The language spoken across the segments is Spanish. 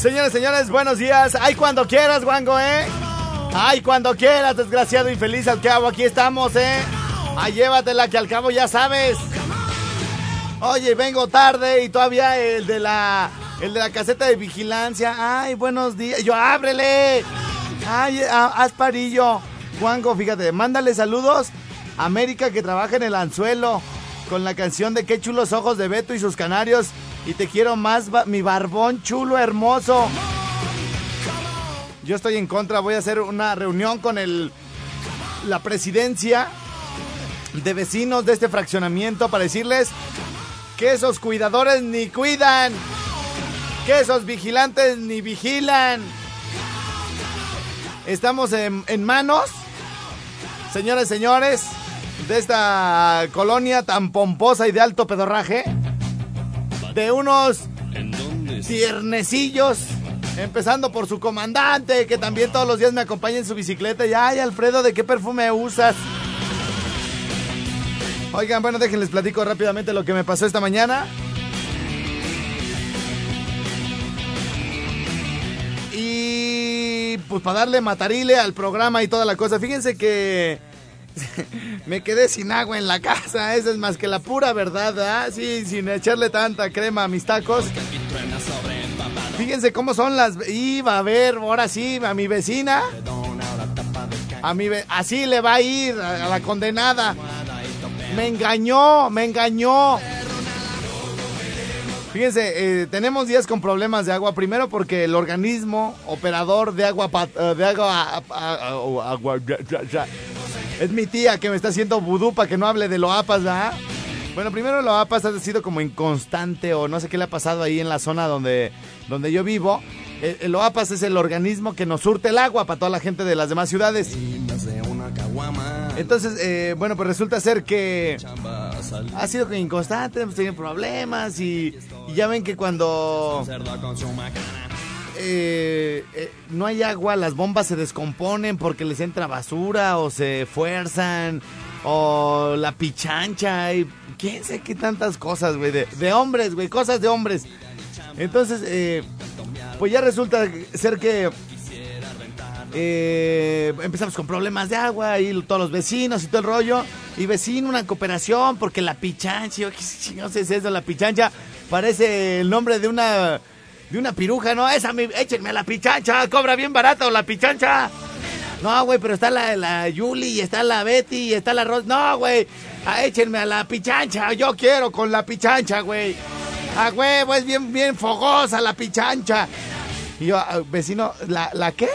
Señores, señores, buenos días. Ay, cuando quieras, Wango, ¿eh? Ay, cuando quieras, desgraciado infeliz al cabo, aquí estamos, ¿eh? Ay, llévatela que al cabo ya sabes. Oye, vengo tarde y todavía el de la el de la caseta de vigilancia. Ay, buenos días. Yo ábrele. Ay, haz parillo. Wango, fíjate, mándale saludos a América que trabaja en el anzuelo con la canción de Qué chulos ojos de Beto y sus canarios y te quiero más, mi barbón chulo, hermoso. Yo estoy en contra, voy a hacer una reunión con el, la presidencia de vecinos de este fraccionamiento para decirles que esos cuidadores ni cuidan, que esos vigilantes ni vigilan. Estamos en, en manos, señores, señores, de esta colonia tan pomposa y de alto pedorraje de unos tiernecillos. Empezando por su comandante, que también todos los días me acompaña en su bicicleta. Y ay, Alfredo, ¿de qué perfume usas? Oigan, bueno, déjenles platico rápidamente lo que me pasó esta mañana. Y pues para darle matarile al programa y toda la cosa. Fíjense que me quedé sin agua en la casa. Esa es más que la pura verdad, ¿ah? Sí, sin echarle tanta crema a mis tacos. Fíjense cómo son las. Iba a ver, ahora sí, a mi vecina. A mi así le va a ir a la condenada. Me engañó, me engañó. Fíjense, eh, tenemos días con problemas de agua. Primero porque el organismo operador de agua, eh, de agua, agua es mi tía que me está haciendo vudú para que no hable de Loapas, ¿verdad? Bueno, primero Loapas ha sido como inconstante o no sé qué le ha pasado ahí en la zona donde, donde yo vivo. El, Loapas es el organismo que nos surte el agua para toda la gente de las demás ciudades. Entonces, eh, bueno, pues resulta ser que ha sido como inconstante, hemos tenido problemas y, y ya ven que cuando eh, eh, no hay agua, las bombas se descomponen porque les entra basura o se fuerzan o la pichancha y quién sé qué tantas cosas, güey, de, hombres, güey, cosas de hombres. Entonces, eh, pues ya resulta ser que empezamos con problemas de agua y todos los vecinos y todo el rollo. Y vecino, una cooperación porque la pichancha, yo no sé es eso, la pichancha parece el nombre de una de una piruja, ¿no? Esa, échenme a la pichancha, cobra bien barato la pichancha. No, güey, pero está la, la Yuli, está la Betty, está la Ros. No, güey, ah, échenme a la pichancha, yo quiero con la pichancha, güey. A huevo, es bien, bien fogosa la pichancha. Y yo, ah, vecino, ¿la, ¿la qué?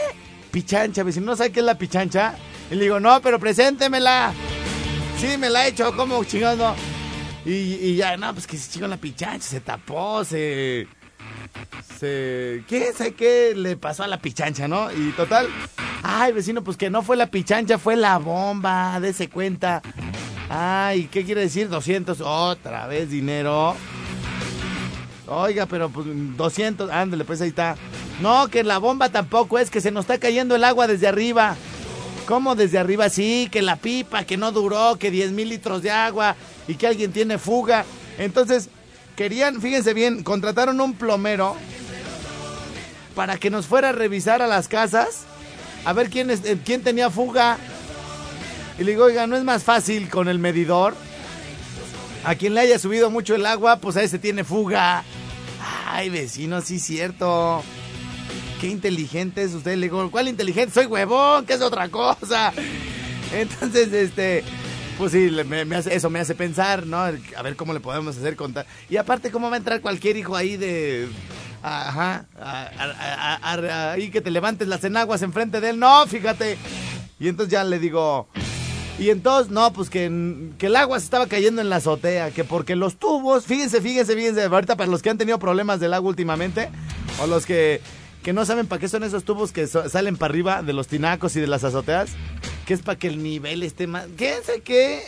Pichancha, vecino, ¿no sabe qué es la pichancha? Y le digo, no, pero preséntemela. Sí, me la he hecho, como chingando. Y, y ya, no, pues que se chingó la pichancha, se tapó, se se... ¿Qué sé qué le pasó a la pichancha, no? Y total, ay, vecino, pues que no fue la pichancha, fue la bomba, dése cuenta. Ay, ¿qué quiere decir? 200, otra vez dinero. Oiga, pero pues 200, ándale, pues ahí está. No, que la bomba tampoco es que se nos está cayendo el agua desde arriba. ¿Cómo desde arriba? Sí, que la pipa, que no duró, que 10 mil litros de agua y que alguien tiene fuga. Entonces, querían, fíjense bien, contrataron un plomero para que nos fuera a revisar a las casas, a ver quién, es, eh, quién tenía fuga. Y le digo, oiga, ¿no es más fácil con el medidor? A quien le haya subido mucho el agua, pues a ese tiene fuga. Ay, vecino, sí cierto. qué inteligente es usted. Le digo, ¿cuál inteligente? Soy huevón, que es otra cosa. Entonces, este, pues sí, eso me hace pensar, ¿no? A ver cómo le podemos hacer contar. Y aparte, ¿cómo va a entrar cualquier hijo ahí de... Ajá, ahí que te levantes las enaguas enfrente de él? No, fíjate. Y entonces ya le digo... Y entonces, no, pues que, que, el agua se estaba cayendo en la azotea, que porque los tubos, fíjense, fíjense, fíjense, ahorita para los que han tenido problemas del agua últimamente, o los que que no saben para qué son esos tubos que salen para arriba de los tinacos y de las azoteas, que es para que el nivel esté más... ¿Qué sé qué?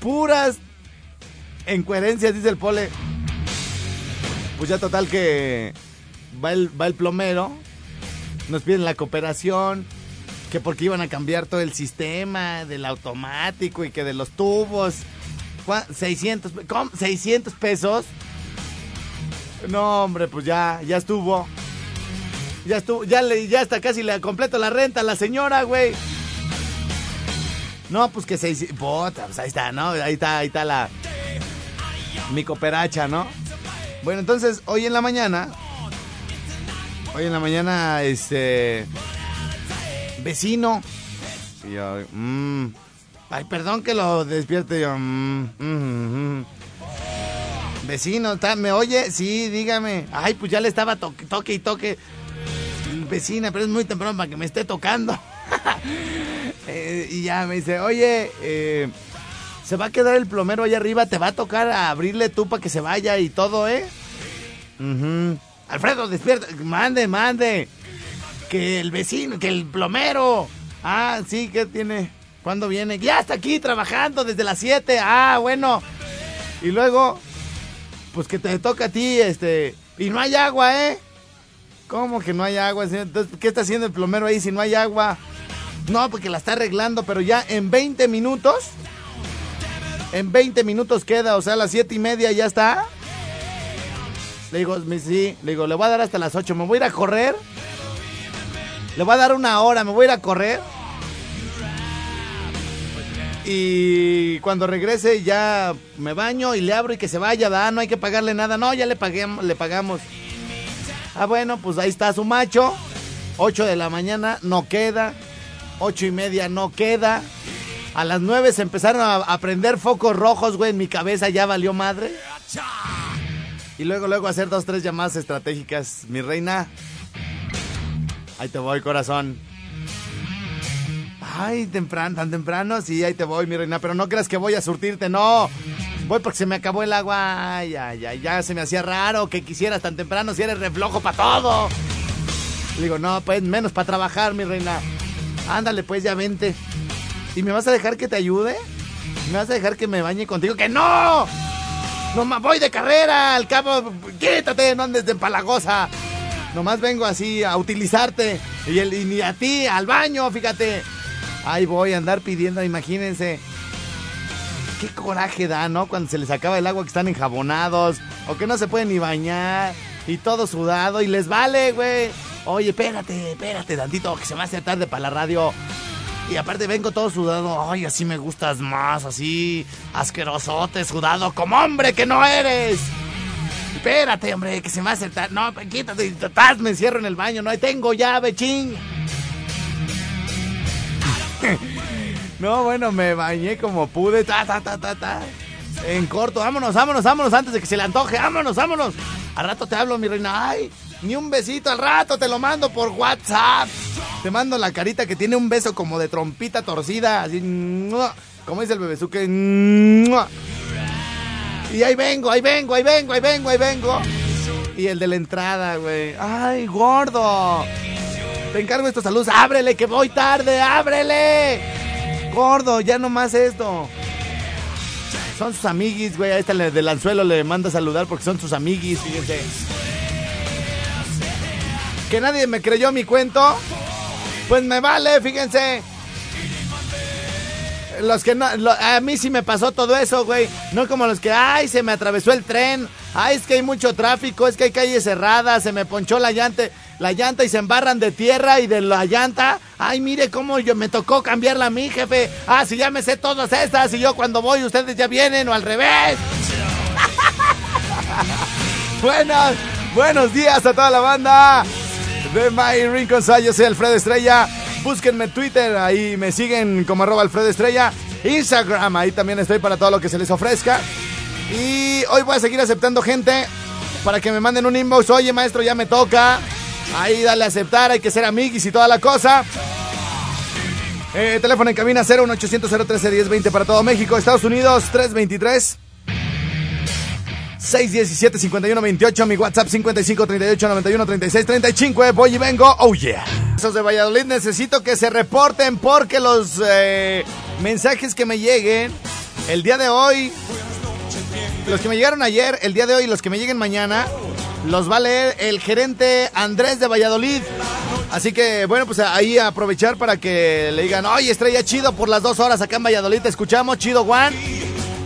Puras incoherencias, dice el pole. Pues ya total que va el, va el plomero, nos piden la cooperación, que porque iban a cambiar todo el sistema del automático y que de los tubos. 600, ¿cómo? 600 pesos. No, hombre, pues ya, ya estuvo. Ya estuvo, ya le, ya está casi le completo la renta a la señora, güey. No, pues que se Bota, pues ahí está, ¿no? Ahí está, ahí está la. Mi cooperacha, ¿no? Bueno, entonces, hoy en la mañana. Hoy en la mañana, este. Vecino. Y yo, mmm. Ay, perdón que lo despierte yo. Mmm, mmm, Vecino, ¿me oye? Sí, dígame. Ay, pues ya le estaba toque, toque y toque vecina, pero es muy temprano para que me esté tocando. Eh, y ya me dice, oye, eh, se va a quedar el plomero allá arriba, te va a tocar abrirle tú para que se vaya y todo, ¿eh? Alfredo, despierta, mande, mande. Que el vecino, que el plomero. Ah, sí, ¿qué tiene? ¿Cuándo viene? Ya está aquí trabajando desde las 7. Ah, bueno. Y luego, pues que te toca a ti, este. Y no hay agua, ¿eh? ¿Cómo que no hay agua, Entonces, ¿qué está haciendo el plomero ahí si no hay agua? No, porque la está arreglando, pero ya en 20 minutos. En 20 minutos queda, o sea, a las 7 y media ya está. Le digo, sí, le digo, le voy a dar hasta las 8. Me voy a ir a correr. Le voy a dar una hora, me voy a ir a correr. Y cuando regrese ya me baño y le abro y que se vaya, da, no hay que pagarle nada. No, ya le, paguemos, le pagamos. Ah, bueno, pues ahí está su macho. 8 de la mañana no queda. 8 y media no queda. A las 9 se empezaron a, prender focos rojos, güey. En mi cabeza ya valió madre. Y luego, luego hacer dos, tres llamadas estratégicas. Mi reina. Ahí te voy, corazón. Ay, temprano, tan temprano. Sí, ahí te voy, mi reina. Pero no creas que voy a surtirte, no. Voy porque se me acabó el agua. Ay, ay, ay, ya se me hacía raro que quisieras tan temprano si eres reflojo para todo. Le digo, no, pues menos para trabajar, mi reina. Ándale, pues ya vente. ¿Y me vas a dejar que te ayude? ¿Me vas a dejar que me bañe contigo? ¡Que no! No, voy de carrera, al cabo, quítate, no andes de empalagosa. Nomás vengo así a utilizarte. Y, el, y ni a ti, al baño, fíjate. Ahí voy a andar pidiendo, imagínense qué coraje da, ¿no? Cuando se les acaba el agua que están enjabonados o que no se pueden ni bañar y todo sudado y les vale, güey. Oye, espérate, espérate tantito, que se me hace tarde para la radio. Y aparte vengo todo sudado. Ay, así me gustas más, así asquerosote, sudado, como hombre que no eres. Espérate, hombre, que se me hace tarde. No, quítate, me encierro en el baño, no tengo llave, ching. No, bueno, me bañé como pude. Ta, ta, ta, ta, ta. En corto, vámonos, vámonos, vámonos antes de que se le antoje. Vámonos, vámonos. Al rato te hablo, mi reina. Ay, ni un besito al rato, te lo mando por WhatsApp. Te mando la carita que tiene un beso como de trompita torcida, así. Como dice el bebezuque. Y ahí vengo, ahí vengo, ahí vengo, ahí vengo, ahí vengo. Y el de la entrada, güey. Ay, gordo. Te encargo estos saludos. Ábrele, que voy tarde, ábrele. Gordo, ya nomás esto. Son sus amiguis, güey. A esta del anzuelo le manda a saludar porque son sus amiguis, fíjense. Que nadie me creyó mi cuento. Pues me vale, fíjense. Los que no, a mí sí me pasó todo eso, güey. No como los que, ay, se me atravesó el tren. Ay, es que hay mucho tráfico, es que hay calles cerradas, se me ponchó la llanta la llanta y se embarran de tierra y de la llanta. Ay, mire cómo yo me tocó cambiarla a mí, jefe. Ah, si ya me sé todas estas y yo cuando voy ustedes ya vienen o al revés. buenos, buenos días a toda la banda. De My Rincon Yo soy Alfredo Estrella. Búsquenme en Twitter, ahí me siguen como arroba Alfredo Estrella. Instagram, ahí también estoy para todo lo que se les ofrezca. Y hoy voy a seguir aceptando gente para que me manden un inbox. Oye, maestro, ya me toca. Ahí dale a aceptar, hay que ser amiguis y toda la cosa. Eh, teléfono en cabina 01800 013 1020 para todo México, Estados Unidos 323 617 5128 mi WhatsApp 55 38 91 36 35 voy y vengo, oh yeah. Esos de Valladolid necesito que se reporten porque los eh, mensajes que me lleguen el día de hoy, los que me llegaron ayer, el día de hoy y los que me lleguen mañana, los va a leer el gerente Andrés de Valladolid. Así que, bueno, pues ahí aprovechar para que le digan, oye, estrella chido por las dos horas acá en Valladolid, te escuchamos, chido Juan.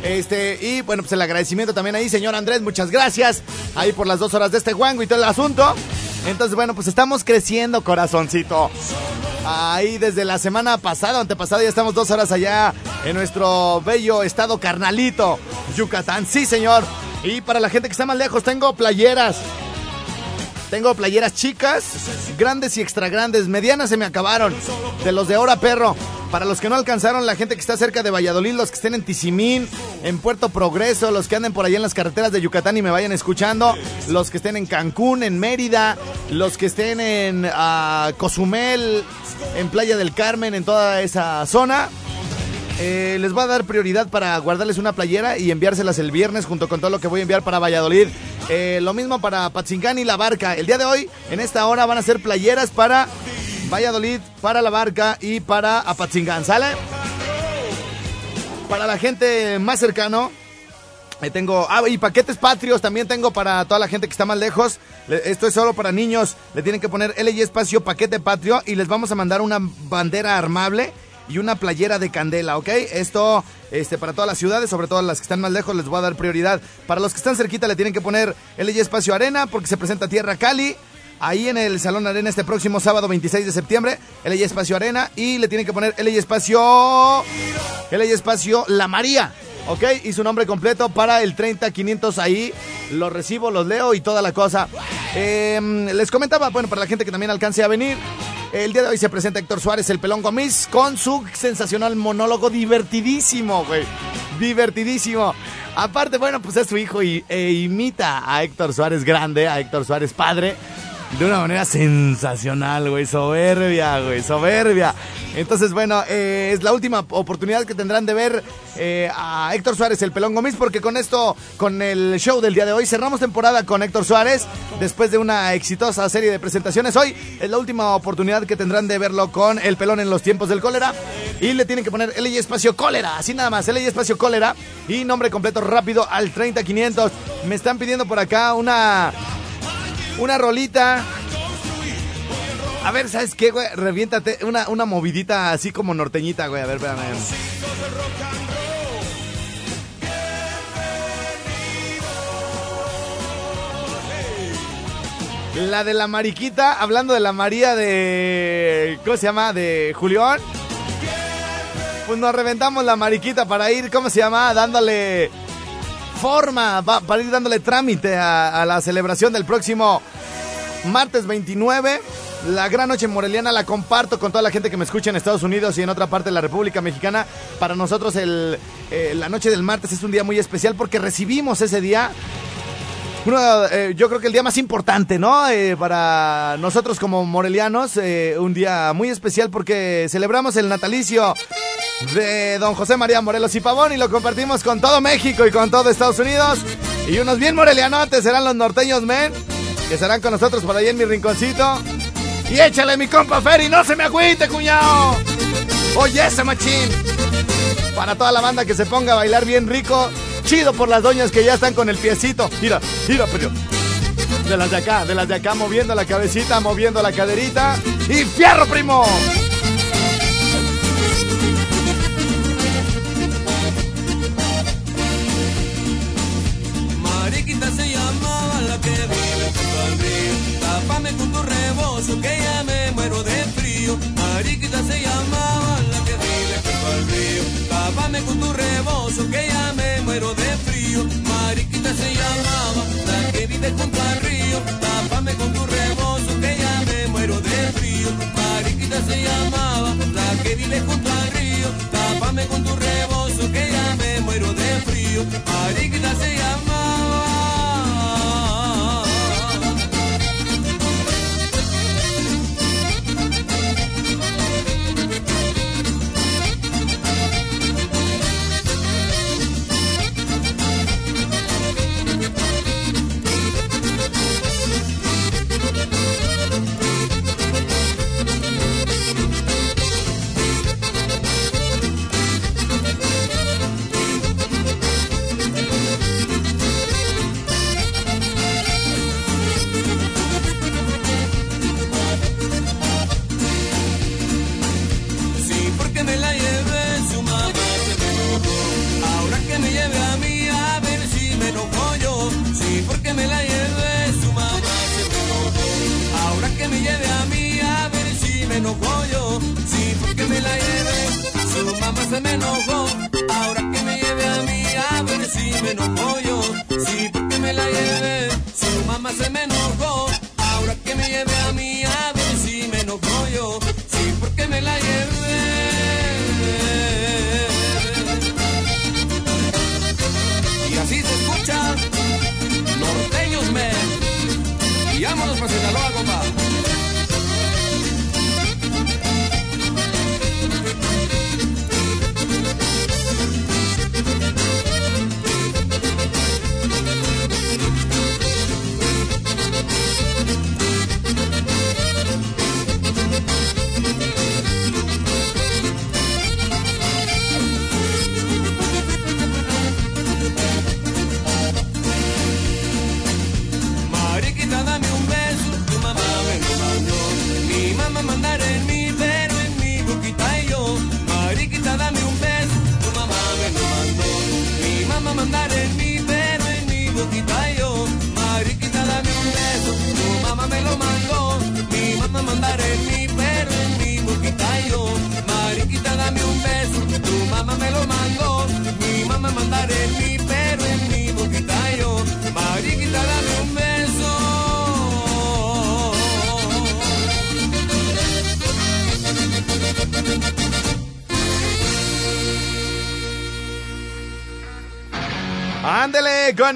Este, y bueno, pues el agradecimiento también ahí, señor Andrés, muchas gracias. Ahí por las dos horas de este guango y todo el asunto. Entonces, bueno, pues estamos creciendo, corazoncito. Ahí desde la semana pasada, antepasada, ya estamos dos horas allá en nuestro bello estado carnalito, Yucatán. Sí, señor. Y para la gente que está más lejos, tengo playeras. Tengo playeras chicas, grandes y extra grandes. Medianas se me acabaron. De los de Hora Perro. Para los que no alcanzaron, la gente que está cerca de Valladolid, los que estén en Tizimín, en Puerto Progreso, los que anden por allá en las carreteras de Yucatán y me vayan escuchando, los que estén en Cancún, en Mérida, los que estén en uh, Cozumel, en Playa del Carmen, en toda esa zona. Eh, les voy a dar prioridad para guardarles una playera y enviárselas el viernes junto con todo lo que voy a enviar para Valladolid. Eh, lo mismo para Patzingán y La Barca. El día de hoy, en esta hora, van a ser playeras para Valladolid, para La Barca y para Apatzingán. ¿Sale? Para la gente más cercano, eh, tengo, ah, y paquetes patrios también tengo para toda la gente que está más lejos. esto es solo para niños. Le tienen que poner L y espacio paquete patrio y les vamos a mandar una bandera armable y una playera de candela, ¿ok? Esto este, para todas las ciudades, sobre todo las que están más lejos, les voy a dar prioridad. Para los que están cerquita le tienen que poner LG Espacio Arena porque se presenta Tierra Cali. Ahí en el Salón Arena este próximo sábado 26 de septiembre, LG Espacio Arena y le tienen que poner LG Espacio LG Espacio La María. ¿ok? Y su nombre completo para el 30500 ahí. Lo recibo, los leo y toda la cosa. Em, les comentaba, bueno, para la gente que también alcance a venir, el día de hoy se presenta Héctor Suárez, el pelón Gomis, con su sensacional monólogo divertidísimo, güey. Divertidísimo. Aparte, bueno, pues es su hijo y, e imita a Héctor Suárez grande, a Héctor Suárez padre de una manera sensacional, güey. Soberbia, güey. Soberbia. Entonces, bueno, eh, es la última oportunidad que tendrán de ver eh, a Héctor Suárez, el pelón Gomis, porque con esto, con el show del día de hoy, cerramos temporada con Héctor Suárez. Después de una exitosa serie de presentaciones, hoy es la última oportunidad que tendrán de verlo con el pelón en los tiempos del cólera. Y le tienen que poner LY espacio cólera, así nada más, LY espacio cólera. Y nombre completo rápido al 30500. Me están pidiendo por acá una una rolita. A ver, ¿sabes qué, güey? Reviéntate una, una movidita así como norteñita, güey. A ver, espérame. La de la mariquita, hablando de la María de. ¿Cómo se llama? De Julián. Pues nos reventamos la mariquita para ir, ¿cómo se llama? Dándole forma para ir dándole trámite a, la celebración del próximo martes 29. La gran noche moreliana la comparto con toda la gente que me escucha en Estados Unidos y en otra parte de la República Mexicana. Para nosotros el, eh, la noche del martes es un día muy especial porque recibimos ese día uno, eh, yo creo que el día más importante, ¿no? Eh, para nosotros como morelianos, un día muy especial porque celebramos el natalicio de don José María Morelos y Pavón y lo compartimos con todo México y con todo Estados Unidos. Y unos bien morelianotes serán los norteños, men, que estarán con nosotros por ahí en mi rinconcito. Y échale mi compa Ferry, no se me agüite, cuñado. Oye, ese machín. Para toda la banda que se ponga a bailar bien rico, chido por las doñas que ya están con el piecito. Mira, mira, pero. De las de acá, de las de acá, moviendo la cabecita, moviendo la caderita. ¡Y fierro, primo! dime junto al río. Tápame con tu rebozo que ya me muero de frío. Mariquita se llamaba la que vive junto al río. Tápame con tu rebozo que ya me muero de frío. Mariquita se llamaba la que vive junto al río. Tápame con tu rebozo que ya me muero de frío. Mariquita se llamaba la que vive junto al río. Tápame con tu rebozo que ya me muero de frío. Mariquita se llamaba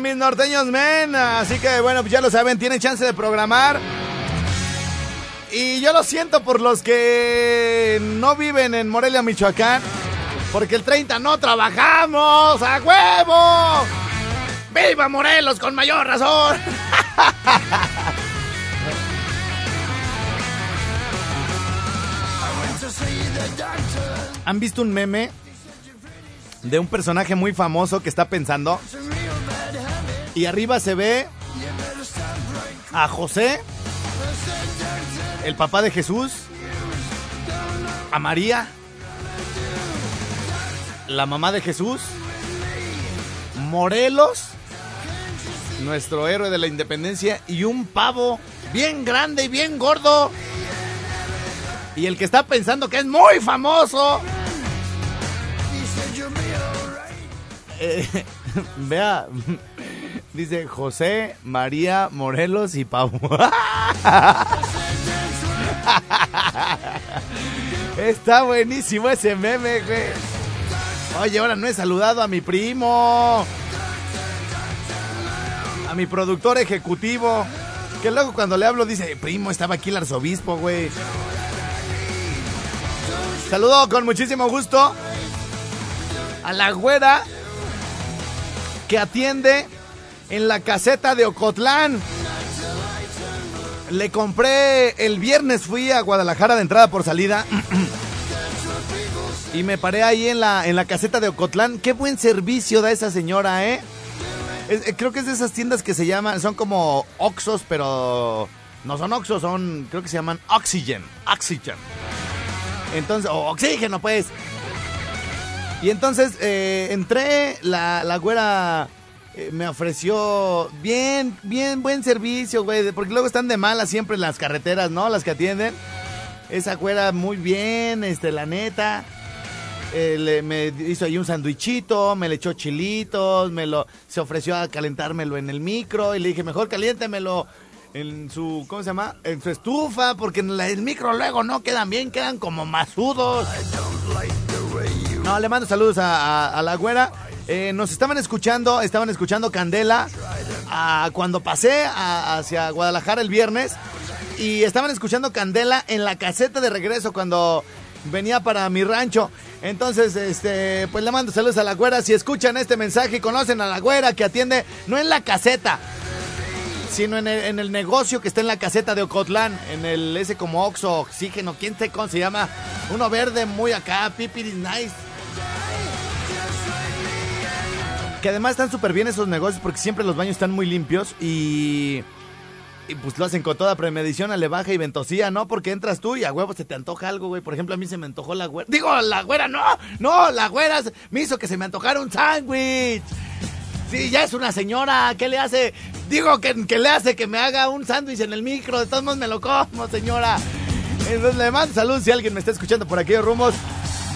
Mis norteños men. Así que bueno, pues ya lo saben, tienen chance de programar. Y yo lo siento por los que no viven en Morelia, Michoacán. Porque el 30 no trabajamos. ¡A huevo! ¡Viva Morelos con mayor razón! ¿Han visto un meme de un personaje muy famoso que está pensando? Y arriba se ve a José, el papá de Jesús, a María, la mamá de Jesús, Morelos, nuestro héroe de la independencia, y un pavo bien grande y bien gordo. Y el que está pensando que es muy famoso. Eh, vea, dice José, María, Morelos y Pavo. Está buenísimo ese meme, güey. Oye, ahora no he saludado a mi primo. A mi productor ejecutivo. Que luego cuando le hablo dice, primo, estaba aquí el arzobispo, güey. Saludo con muchísimo gusto a la güera que atiende en la caseta de Ocotlán. Le compré el viernes, fui a Guadalajara de entrada por salida. y me paré ahí en la, en la caseta de Ocotlán. Qué buen servicio da esa señora, ¿eh? Eh, creo que es de esas tiendas que se llaman, son como Oxos, pero no son Oxos, son, creo que se llaman Oxygen. Oxygen. Entonces, o oxígeno, pues. Y entonces eh, entré, la, la güera eh, me ofreció bien, bien buen servicio, güey, porque luego están de malas siempre en las carreteras, ¿no? Las que atienden. Esa güera muy bien, este, la neta. Eh, le- me hizo ahí un sandwichito, me le echó chilitos, me lo, se ofreció a calentármelo en el micro y le dije, mejor caliéntemelo en su, ¿cómo se llama? En su estufa, porque en la- el micro luego no quedan bien, quedan como masudos. No, le mando saludos a, a- a la güera. Eh, nos estaban escuchando, estaban escuchando Candela cuando pasé hacia Guadalajara el viernes y estaban escuchando Candela en la caseta de regreso cuando venía para mi rancho. Entonces, este, pues le mando saludos a la güera. Si escuchan este mensaje y conocen a la güera que atiende, no en la caseta, sino en el, en el negocio que está en la caseta de Ocotlán, en el ese como Oxo, Oxígeno, quién sé cómo se llama, uno verde muy acá, pipiris nice. Que además están súper bien esos negocios porque siempre los baños están muy limpios y... Y pues lo hacen con toda premedición, a le baja y ventosía, ¿no? Porque entras tú y a huevo se te antoja algo, güey. Por ejemplo, a mí se me antojó la güera. Digo, la güera, no, no, la güera me hizo que se me antojara un sándwich. Sí, ya es una señora, ¿qué le hace? Digo que, que le hace que me haga un sándwich en el micro, de todos modos me lo como, señora. Entonces le mando salud si alguien me está escuchando por aquellos rumos.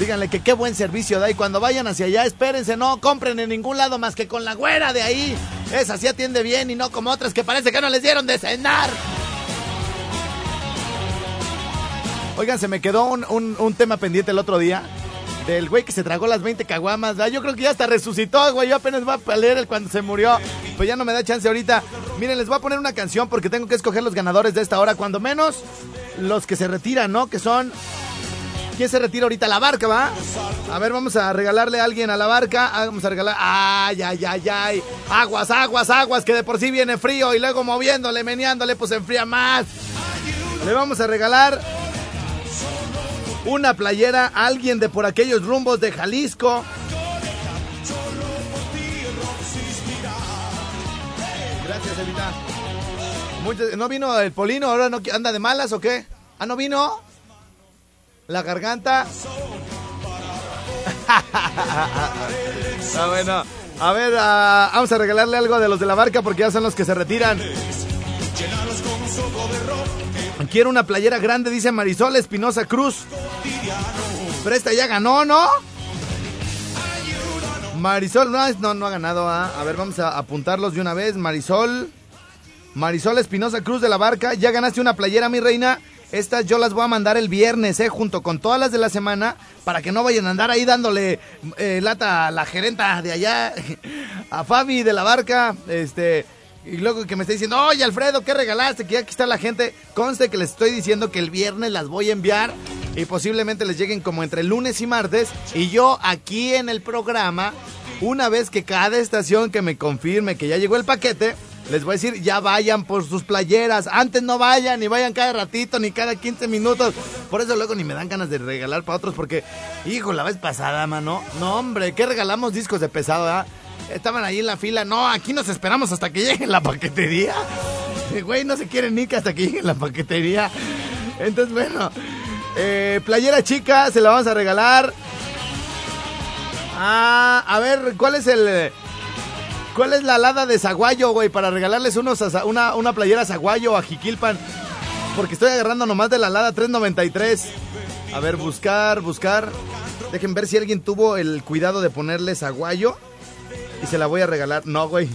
Díganle que qué buen servicio da y cuando vayan hacia allá, espérense, no compren en ningún lado más que con la güera de ahí. Esa sí atiende bien y no como otras que parece que no les dieron de cenar. Oigan, se me quedó un, un- tema pendiente el otro día. Del güey que se tragó las 20 caguamas. Yo creo que ya hasta resucitó, güey. Yo apenas voy a leer el cuando se murió. Pues ya no me da chance ahorita. Miren, les voy a poner una canción porque tengo que escoger los ganadores de esta hora. Cuando menos los que se retiran, ¿no? Que son. ¿Quién se retira ahorita? La barca, ¿va? A ver, vamos a regalarle a alguien a la barca. Ah, Vamos a regalar. ¡Ay, ay, ay, ay! Aguas, aguas, aguas, que de por sí viene frío y luego moviéndole, meneándole, pues se enfría más. Le vamos a regalar una playera a alguien de por aquellos rumbos de Jalisco. Gracias, Evita. Muchas- ¿No vino el Polino? ¿Ahora no anda de malas o qué? ¿Ah, no vino? La garganta. Bueno. A ver, ah, vamos a regalarle algo de los de la barca porque ya son los que se retiran. Quiero una playera grande, dice Marisol Espinosa Cruz. Pero esta ya ganó, ¿no? Marisol, no, no, no ha ganado. ah. A ver, vamos a apuntarlos de una vez. Marisol. Marisol Espinosa Cruz de la Barca. Ya ganaste una playera, mi reina. Estas yo las voy a mandar el viernes, ¿eh? Junto con todas las de la semana. Para que no vayan a andar ahí dándole eh, lata a la gerenta de allá. A Fabi de la Barca. Este. Y luego que me está diciendo, oye Alfredo, ¿qué regalaste? Que aquí está la gente. Conste que les estoy diciendo que el viernes las voy a enviar y posiblemente les lleguen como entre lunes y martes. Y yo aquí en el programa, una vez que cada estación que me confirme que ya llegó el paquete, les voy a decir, ya vayan por sus playeras. Antes no vayan, ni vayan cada ratito, ni cada 15 minutos. Por eso luego ni me dan ganas de regalar para otros, porque, hijo, la vez pasada, mano. No, hombre, ¿qué regalamos discos de pesado, ah? Estaban ahí en la fila. No, aquí nos esperamos hasta que llegue la paquetería. Güey, no se quiere ni que hasta que llegue la paquetería. Entonces, bueno, eh, playera chica, se la vamos a regalar. Ah, a ver, ¿cuál es el. ¿Cuál es la alada de Zaguayo, güey? Para regalarles unos, a- una, una playera Zaguayo a Jiquilpan. Porque estoy agarrando nomás de la alada 393. A ver, buscar, buscar. Dejen ver si alguien tuvo el cuidado de ponerle Zaguayo. Y se la voy a regalar. No, güey.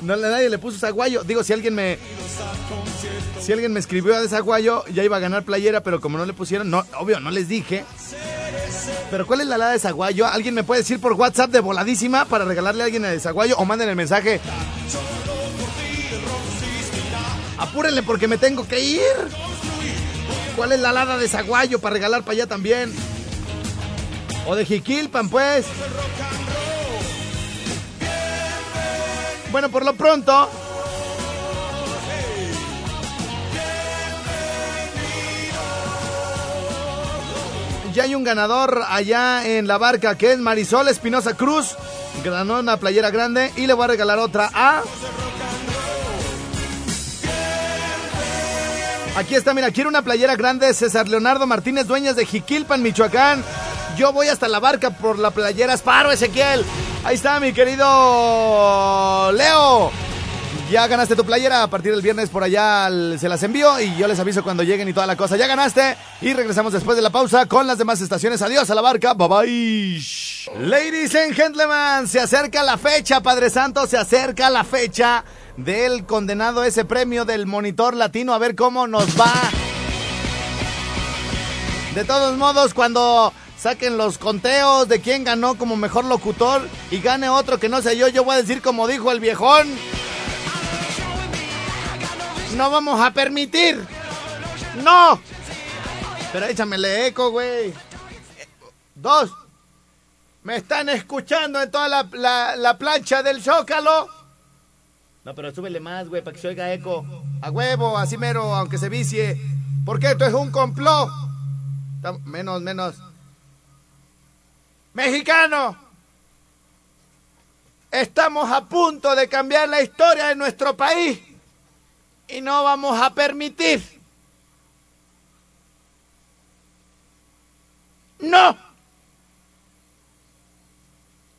No, nadie le puso Zaguayo. Digo, si alguien me. Si alguien me escribió de Zaguayo, ya iba a ganar playera, pero como no le pusieron, no, obvio, no les dije. Pero ¿cuál es la alada de Zaguayo? ¿Alguien me puede decir por WhatsApp de voladísima para regalarle a alguien de Zaguayo? O manden el mensaje. Apúrenle porque me tengo que ir. ¿Cuál es la alada de Zaguayo para regalar para allá también? O de Jiquilpan, pues. Bueno, por lo pronto. Ya hay un ganador allá en la barca que es Marisol Espinosa Cruz. Ganó una playera grande y le voy a regalar otra a. Aquí está, mira, quiero una playera grande. César Leonardo Martínez, dueñas de Jiquilpan, Michoacán. Yo voy hasta la barca por la playera Sparo, Ezequiel. Ahí está, mi querido Leo. Ya ganaste tu playera. A partir del viernes por allá al- se las envío y yo les aviso cuando lleguen y toda la cosa. Ya ganaste. Y regresamos después de la pausa con las demás estaciones. Adiós a la barca. Bye bye. Ladies and gentlemen, se acerca la fecha, Padre Santo. Se acerca la fecha del condenado ese premio del monitor latino, a ver cómo nos va. De todos modos, cuando saquen los conteos de quién ganó como mejor locutor y gane otro que no sé yo, yo voy a decir como dijo el viejón. No vamos a permitir. No. Pero échamele eco, güey. Dos. ¿Me están escuchando en toda la, la, la plancha del Zócalo? No, pero súbele más, güey, para que se oiga eco. A huevo, así mero, aunque se vicie. Porque esto es un complot. Menos, menos. Mexicano. Estamos a punto de cambiar la historia de nuestro país. Y no vamos a permitir. No.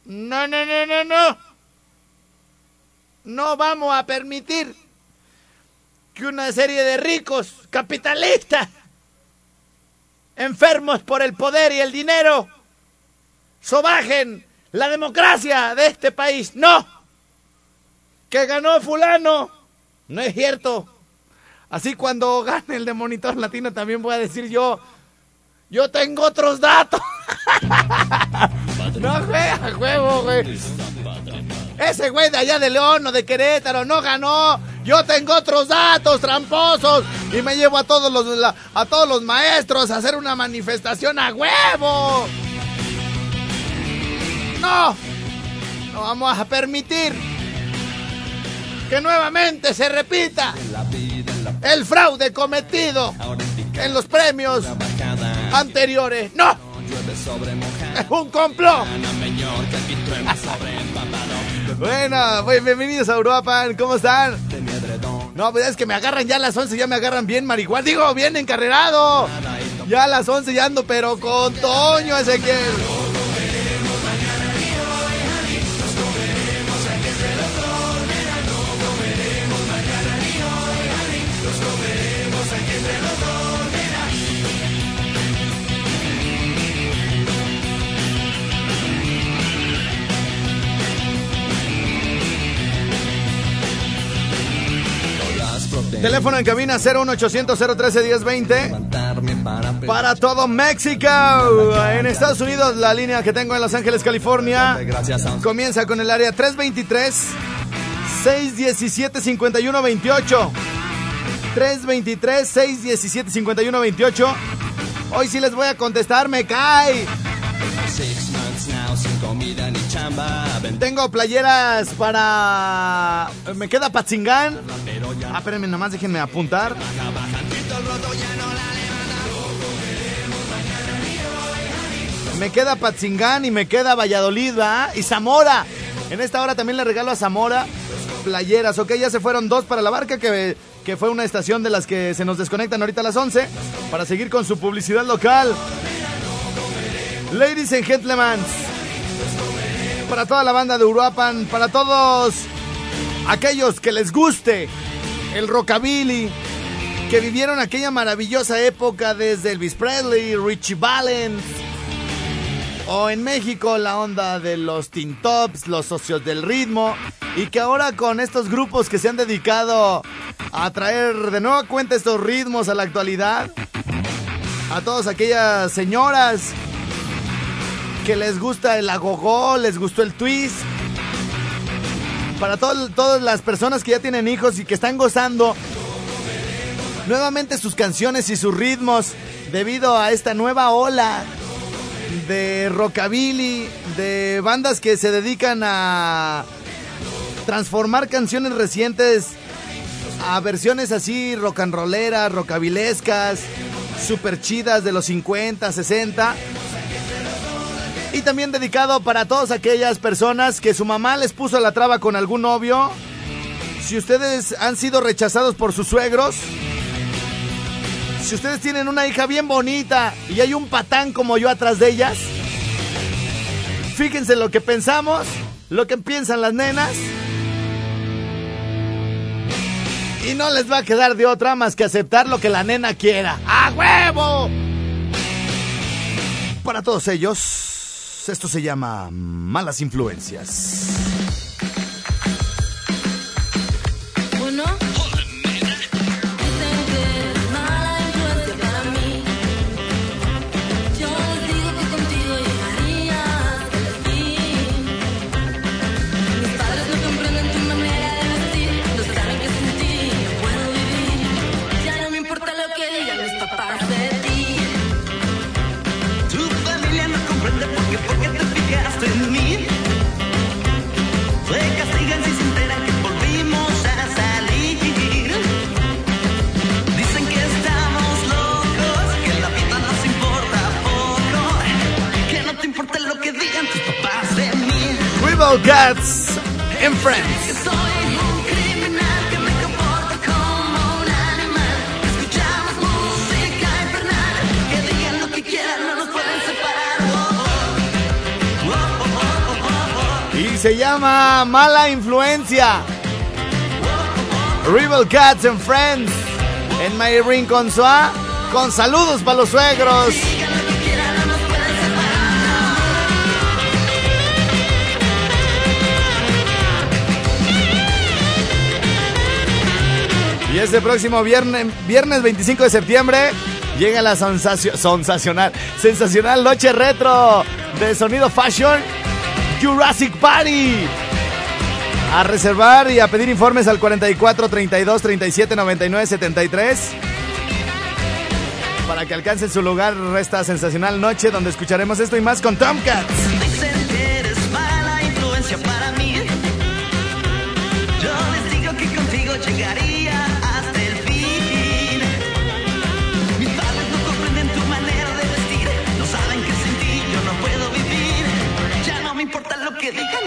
No, no, no, no, no. No vamos a permitir que una serie de ricos capitalistas, enfermos por el poder y el dinero, sobajen la democracia de este país. No. Que ganó fulano. No es cierto. Así cuando gane el de Monitor Latino también voy a decir yo, yo tengo otros datos. no juega juego, güey. Ese güey de allá de León o de Querétaro no ganó. Yo tengo otros datos tramposos y me llevo a todos los a todos los maestros a hacer una manifestación a huevo. No. No vamos a permitir que nuevamente se repita el fraude cometido en los premios anteriores. No. Es un complot. Bueno, pues, bienvenidos a Uruapan, ¿cómo están? No, pues es que me agarran ya a las 11, ya me agarran bien marihuana, digo, bien encarrerado. Ya a las 11 ya ando, pero con Toño Ezequiel. Teléfono en cabina 01800 013 1020 para todo México. En Estados Unidos la línea que tengo en Los Ángeles, California comienza con el área 323 617 5128. 323 617 5128. Hoy sí les voy a contestar, me cae. Tengo playeras para. Me queda Patzingán. Ah, espérenme, nomás déjenme apuntar. Me queda Patzingán y me queda Valladolid, ¿va? Y Zamora. En esta hora también le regalo a Zamora playeras, ¿ok? Ya se fueron dos para la barca, que, que fue una estación de las que se nos desconectan ahorita a las 11, para seguir con su publicidad local. Ladies and gentlemen, para toda la banda de Uruapan, para todos aquellos que les guste el rockabilly, que vivieron aquella maravillosa época desde Elvis Presley, Richie Valens, o en México la onda de los Teen Tops, los socios del ritmo, y que ahora con estos grupos que se han dedicado a traer de nueva cuenta estos ritmos a la actualidad, a todas aquellas señoras que les gusta el agogó, les gustó el twist. Para todas las personas que ya tienen hijos y que están gozando nuevamente sus canciones y sus ritmos debido a esta nueva ola de rockabilly, de bandas que se dedican a transformar canciones recientes a versiones así rock and rolleras, rockabilescas, super chidas de los 50, 60. Y también dedicado para todas aquellas personas que su mamá les puso la traba con algún novio. Si ustedes han sido rechazados por sus suegros. Si ustedes tienen una hija bien bonita y hay un patán como yo atrás de ellas. Fíjense lo que pensamos, lo que piensan las nenas. Y no les va a quedar de otra más que aceptar lo que la nena quiera. ¡A huevo! Para todos ellos, esto se llama malas influencias. Oh, oh, oh, oh. Y se llama Mala Influencia. Rebel Cats and Friends. En My Ring con Soa. Con saludos para los suegros. Y este próximo viernes, viernes 25 de septiembre llega la sensacio- sensacional, sensacional noche retro de sonido fashion Jurassic Party. A reservar y a pedir informes al 44 32 37 99 73 para que alcancen su lugar esta sensacional noche donde escucharemos esto y más con Tomcats. Music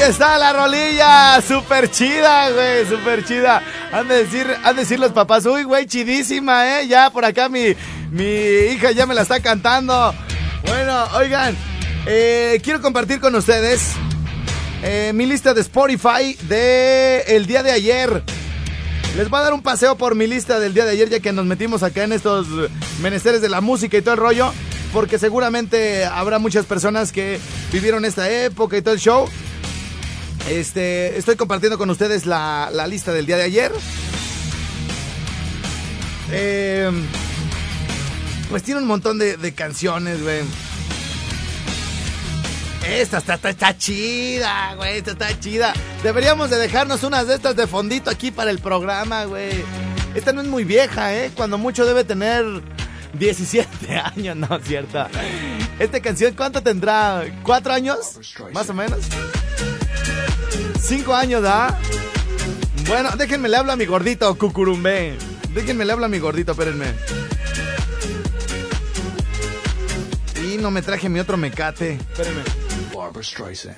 Ahí está la rolilla, súper chida, güey, súper chida. Han de decir, decir los papás, uy, güey, chidísima, eh. Ya por acá mi, mi hija ya me la está cantando. Bueno, oigan, eh, quiero compartir con ustedes eh, mi lista de Spotify de el día de ayer. Les voy a dar un paseo por mi lista del día de ayer, ya que nos metimos acá en estos menesteres de la música y todo el rollo. Porque seguramente habrá muchas personas que vivieron esta época y todo el show. Este, estoy compartiendo con ustedes la, lista del día de ayer. Eh, pues tiene un montón de, canciones, güey. Esta está, está, está chida, güey. Esta está chida. Deberíamos de dejarnos unas de estas de fondito aquí para el programa, güey. Esta no es muy vieja, ¿eh? Cuando mucho debe tener 17 años, no es cierto. Esta canción, ¿cuánto tendrá? ¿Cuatro años? Más o menos. Cinco años, ¿ah? Bueno, déjenme le a mi gordito, cucurumbé. Déjenme le a mi gordito, espérenme. Y no me traje mi otro mecate. Espérenme. Barbara Streisand.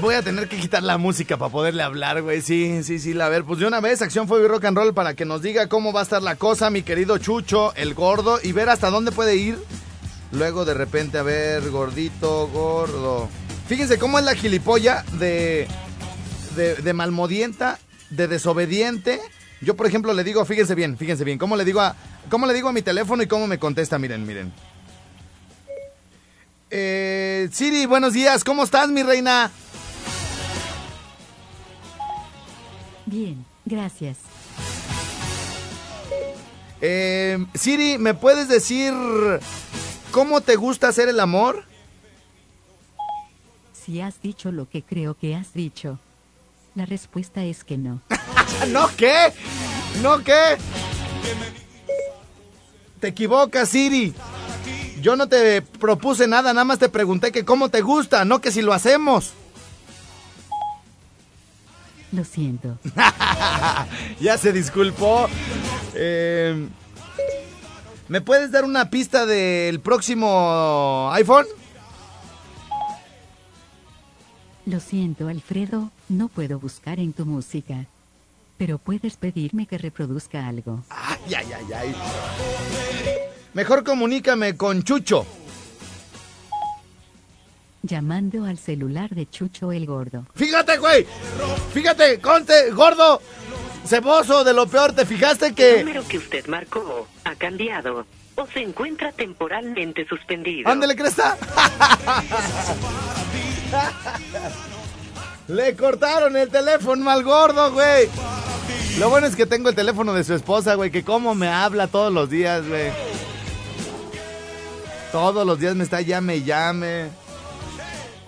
Voy a tener que quitar la música para poderle hablar, güey. Sí, sí, sí. A ver, pues de una vez, Acción Fuego y Rock and Roll para que nos diga cómo va a estar la cosa, mi querido Chucho, el gordo, y ver hasta dónde puede ir. Luego de repente, a ver, gordito, gordo. Fíjense cómo es la gilipolla de, de, de malmodienta, de desobediente. Yo, por ejemplo, le digo, fíjense bien, fíjense bien, cómo le digo a, cómo le digo a mi teléfono y cómo me contesta, miren, miren. Eh, Siri, buenos días, ¿cómo estás, mi reina? Bien, gracias. Eh, Siri, ¿me puedes decir cómo te gusta hacer el amor? si has dicho lo que creo que has dicho. La respuesta es que no. ¿No qué? ¿No qué? Te equivocas, Siri. Yo no te propuse nada, nada más te pregunté que cómo te gusta, no que si lo hacemos. Lo siento. ya se disculpó. Eh, ¿Me puedes dar una pista del próximo iPhone? Lo siento, Alfredo, no puedo buscar en tu música. Pero puedes pedirme que reproduzca algo. Ay, ay, ay, ay. Mejor comunícame con Chucho. Llamando al celular de Chucho el Gordo. Fíjate, güey. Fíjate, conte, gordo, ceboso, de lo peor. ¿Te fijaste El que... número que usted marcó ha cambiado o se encuentra temporalmente suspendido. Ándale, cresta. Le cortaron el teléfono al gordo, güey. Lo bueno es que tengo el teléfono de su esposa, güey, que cómo me habla todos los días, güey. Todos los días me está llame y llame.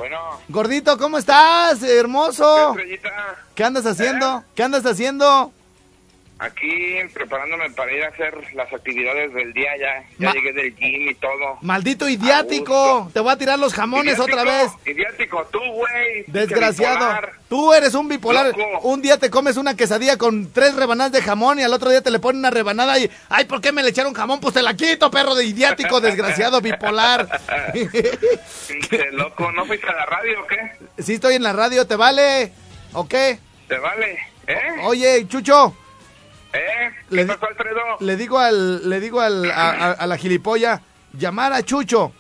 Bueno, Gordito, ¿cómo estás? Hermoso. estrellita, ¿Qué andas haciendo? ¿Qué andas haciendo? Aquí preparándome para ir a hacer las actividades del día ya. Ya Ma- llegué del gym y todo. Maldito idiático. Te voy a tirar los jamones otra vez. Idiático, tú, güey. Desgraciado. Tú eres un bipolar. Loco. Un día te comes una quesadilla con tres rebanadas de jamón y al otro día te le ponen una rebanada y, ay, ¿por qué me le echaron jamón? Pues te la quito, perro de idiático, desgraciado, bipolar. Loco, ¿no fuiste a la radio o qué? sí estoy en la radio, ¿te vale? ¿O qué? ¿Te vale? ¿Eh? Oye, Chucho, ¿Eh? ¿Qué Le pasó, Alfredo? le digo al, le digo al, a, a- a la gilipolla, llamar a Chucho.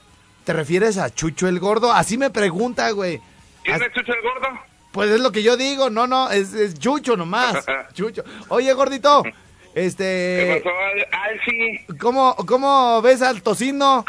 ¿Te refieres a Chucho el gordo? Así me pregunta, güey. ¿Quién es Chucho el gordo? Pues es lo que yo digo, no, no, es, es Chucho nomás. Chucho. Oye, gordito, ¿Qué este, pasó, Al- Alci? ¿cómo, ¿cómo ves al tocino?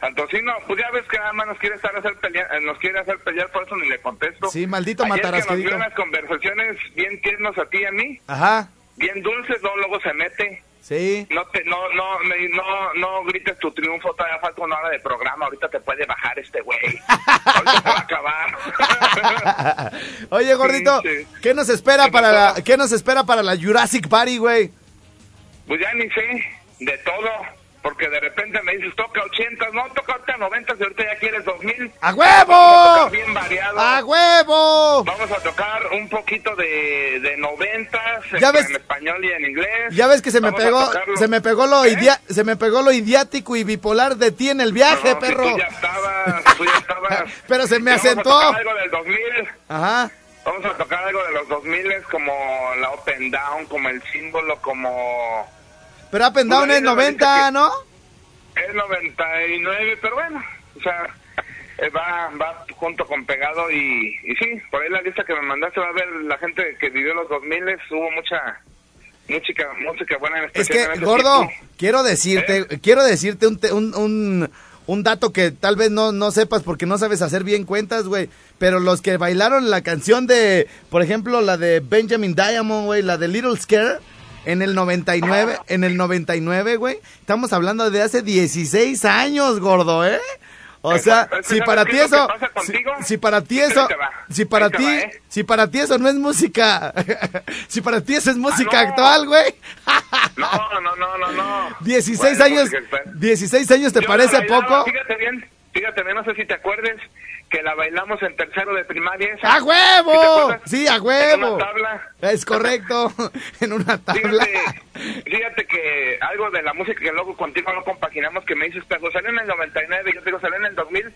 Antocino, pues ya ves que nada más nos quiere estar hacer pelear, eh, nos quiere hacer pelear, por eso ni le contesto. Sí, maldito Ayer que nos dio unas conversaciones bien tiernos a ti y a mí, Ajá, bien dulces, luego, luego se mete. sí. No te, no, no, me- no, no grites tu triunfo, todavía falta una hora de programa, ahorita te puede bajar este güey. ahorita se va a acabar. Oye, gordito, Sí. ¿qué nos espera ¿Qué para la, qué nos espera para la Jurassic Party, güey? pues ya ni sé de todo, porque de repente me dices, toca 80, no, toca ahorita 90 y ahorita ya quieres 2000. ¡A Vamos a huevo! tocar bien variado. ¡A huevo! Vamos a tocar un poquito de, de noventas Ya en, ves- en español y en inglés. Ya ves que se me Vamos a pegó, se me pegó lo ¿Eh? idia- se me pegó lo idiático y bipolar de ti en el viaje, No, si perro. Tú ya estabas, tú ya estabas. Pero se me vamos a tocar algo del 2000. Ajá. Vamos a tocar algo de los 2000 como la Open Down, como el símbolo, como Pero Up and Down es no me 90, dice que- ¿no? el 99, pero bueno, o sea, eh, va, va junto con pegado y, y sí, por ahí la lista que me mandaste va a ver la gente que vivió los 2000 hubo mucha música, música buena en Es que, en gordo, tiempo. quiero decirte, quiero decirte un, un, un, un dato que tal vez no, no sepas porque no sabes hacer bien cuentas, güey. Pero los que bailaron la canción de, por ejemplo, la de Benjamin Diamond, güey, la de Little Scare, en el 99, en el 99, güey. Estamos hablando de hace 16 años, gordo, ¿eh? O sea, si ¿sabes para ti eso, si, para ti eso, si para ti, ¿eh? si para ti eso no es música, si para ti eso es música Ah, no. actual, güey. No, no, no, no, no. 16 Bueno, años, actual. 16 años, ¿te Yo parece poco? Fíjate bien, fíjate bien, no sé si te acuerdes que la bailamos en tercero de primaria esa. ¡A ¿Sí te huevo! Sí, a En huevo. una tabla. Es correcto, en una tabla. Fíjate, fíjate que algo de la música que luego contigo no compaginamos, que me dices, pero salió en el 99 y yo te digo, salió en el 2000,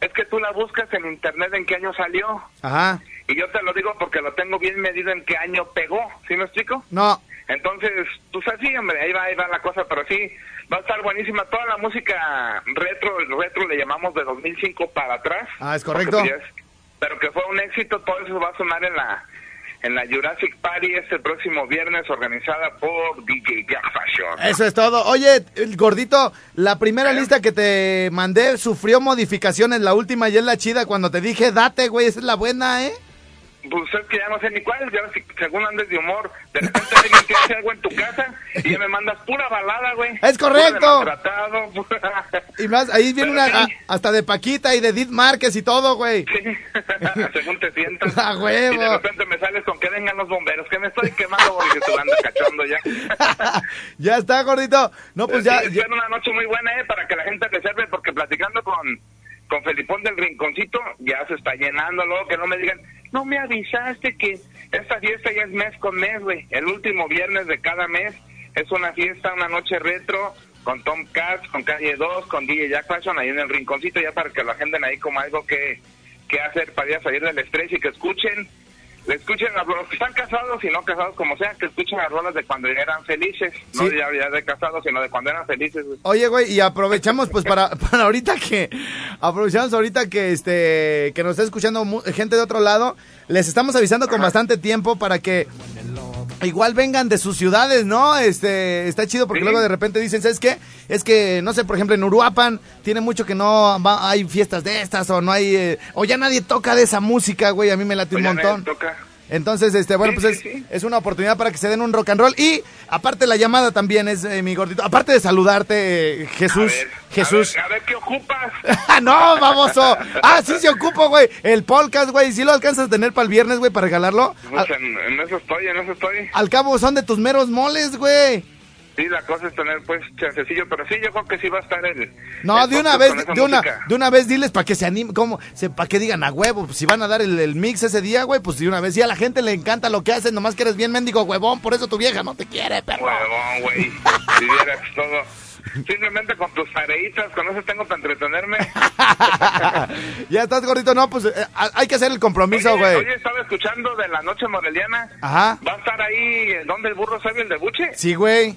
es que tú la buscas en internet en qué año salió. Ajá, Y yo te lo digo porque lo tengo bien medido en qué año pegó, ¿sí me explico? no, Entonces, pues así, hombre, ahí va, ahí va la cosa, pero sí, va a estar buenísima. Toda la música retro, el retro le llamamos de 2005 para atrás. Ah, es correcto. Porque, pues, pero que fue un éxito, todo eso va a sonar en la en la Jurassic Party este próximo viernes, organizada por DJ Jack Fashion. eso es todo. Oye, el gordito, la primera lista que te mandé sufrió modificaciones, la última y es la chida cuando te dije, date, güey, esa es la buena, ¿eh? Pues es que ya no sé ni cuál, ya si- según andes de humor, de repente alguien te hace algo en tu casa y ya me mandas pura balada, güey. Es correcto. maltratado, pura- Y más, ahí viene Pero una, sí. a- hasta de Paquita y de Edith Márquez y todo, güey. Sí, según te sientas. A huevo. Y de repente me sales con que vengan los bomberos, que me estoy quemando que tú andas cachondo ya. ya está, gordito. No, pues ya, Sí, ya- espero una noche muy buena, eh, para que la gente reserve, porque platicando con, con Felipón del Rinconcito, ya se está llenando, luego que no me digan, no me avisaste que esta fiesta ya es mes con mes, güey. El último viernes de cada mes es una fiesta, una noche retro, con Tom Katz, con Calle 2, con DJ Jack Fashion, ahí en el Rinconcito, ya para que lo agenden ahí como algo que, que hacer para ya salir del estrés y que escuchen le escuchen a los que están casados y no casados como sea, que escuchen las rolas de cuando eran felices, no ya, ya de casados, sino de cuando eran felices. güey. Oye, güey, y aprovechamos pues para, para ahorita que aprovechamos ahorita que este que nos está escuchando mu- gente de otro lado, les estamos avisando con bastante tiempo para que igual vengan de sus ciudades, ¿no? Este, está chido porque Sí. luego de repente dicen, ¿sabes qué? Es que no sé, por ejemplo, en Uruapan tiene mucho que no va- hay fiestas de estas o no hay eh, o ya nadie toca de esa música, güey, a mí me late un ya montón. me toca. Entonces, este, bueno, Sí, pues sí, es, sí. es una oportunidad para que se den un rock and roll. Y aparte la llamada también es eh, mi gordito. Aparte de saludarte, eh, Jesús. A ver, Jesús. A ver, a ver qué ocupas. no, baboso. Ah, sí se ocupo, güey. El podcast, güey. Si lo alcanzas a tener para el viernes, güey, para regalarlo. Pues en eso estoy, en eso estoy. al cabo son de tus meros moles, güey. Sí, la cosa es tener pues chancecillo, pero sí, yo creo que sí va a estar el... No, el de una vez, de una, música. de una vez diles para que se animen, como, para que digan a huevo, pues, si van a dar el, el mix ese día, güey, pues de una vez, si a la gente le encanta lo que haces, nomás que eres bien mendigo huevón, por eso tu vieja no te quiere, perro. Huevón, güey. Si vieras todo. Simplemente con tus tareitas, con eso tengo para entretenerme. ya estás gordito, no, pues eh, hay que hacer el compromiso, Oye, güey. Oye, estaba escuchando de la noche moreliana. Aja. ¿Va a estar ahí eh, donde el burro sabe el de buche? Sí, güey.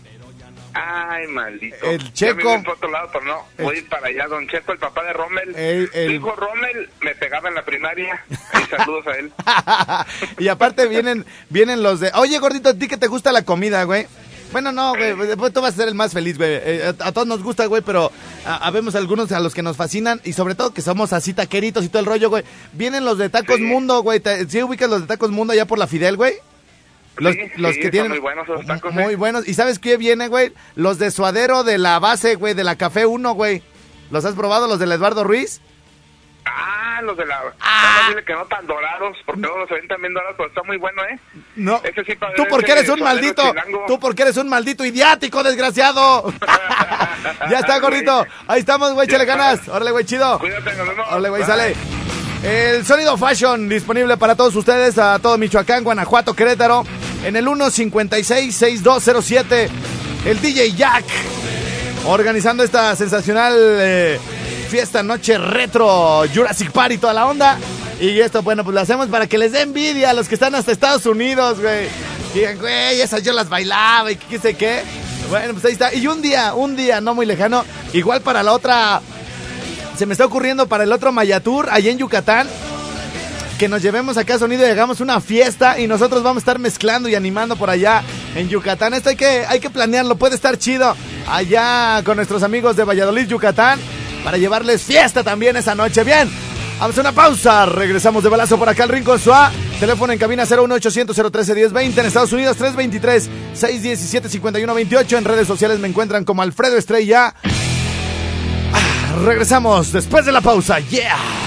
Ay, maldito. El Ya Checo. me otro lado, pero no. El- Voy ir para allá, don Checo, el papá de Rommel. El- el- hijo Rommel me pegaba en la primaria. Ahí saludos a él. y aparte vienen, vienen los de, oye gordito, a ti que te gusta la comida, güey. Bueno, no, güey, después tú vas a ser el más feliz, güey. Eh, a, a todos nos gusta, güey, pero a- habemos algunos a los que nos fascinan y sobre todo que somos así taqueritos y todo el rollo, güey. Vienen los de Tacos Sí. Mundo, güey. ¿Te- ¿Sí ubicas los de Tacos Mundo allá por la Fidel, güey? Los, Sí, los sí, que tienen muy buenos esos tacos, muy eh. buenos. ¿Y sabes qué viene, güey? Los de Suadero de la base, güey, de la Café 1, güey. ¿Los has probado, los del Eduardo Ruiz? Ah, los de la... Ah. No, dile que no tan dorados, porque luego los ven también dorados, pero está muy bueno, ¿eh? No. Ese sí para Tú porque eres un maldito. chilango. Tú porque eres un maldito idiático, desgraciado. ya está, gordito. Ahí estamos, güey, está. ganas. Órale, güey, chido. Cuídate, nos vemos. Órale, güey, sale. El sonido fashion disponible para todos ustedes, a todo Michoacán, Guanajuato, Querétaro, en el 156-6207. El DJ Jack, organizando esta sensacional eh, fiesta noche retro, Jurassic Party toda la onda. Y esto, bueno, pues lo hacemos para que les dé envidia a los que están hasta Estados Unidos, güey. Digan, güey, esas yo las bailaba y qué sé qué. Bueno, pues ahí está. Y un día, un día no muy lejano, igual para la otra se me está ocurriendo para el otro Mayatur, allá en Yucatán, que nos llevemos acá a sonido y hagamos una fiesta y nosotros vamos a estar mezclando y animando por allá en Yucatán. Esto hay que, hay que planearlo, puede estar chido allá con nuestros amigos de Valladolid, Yucatán, para llevarles fiesta también esa noche. Bien, vamos a una pausa, regresamos de balazo por acá al Rincón Suá. Teléfono en cabina 01800 013 1020 en Estados Unidos 323 617 5128 en redes sociales me encuentran como Alfredo Estrella. Regresamos después de la pausa. Yeah.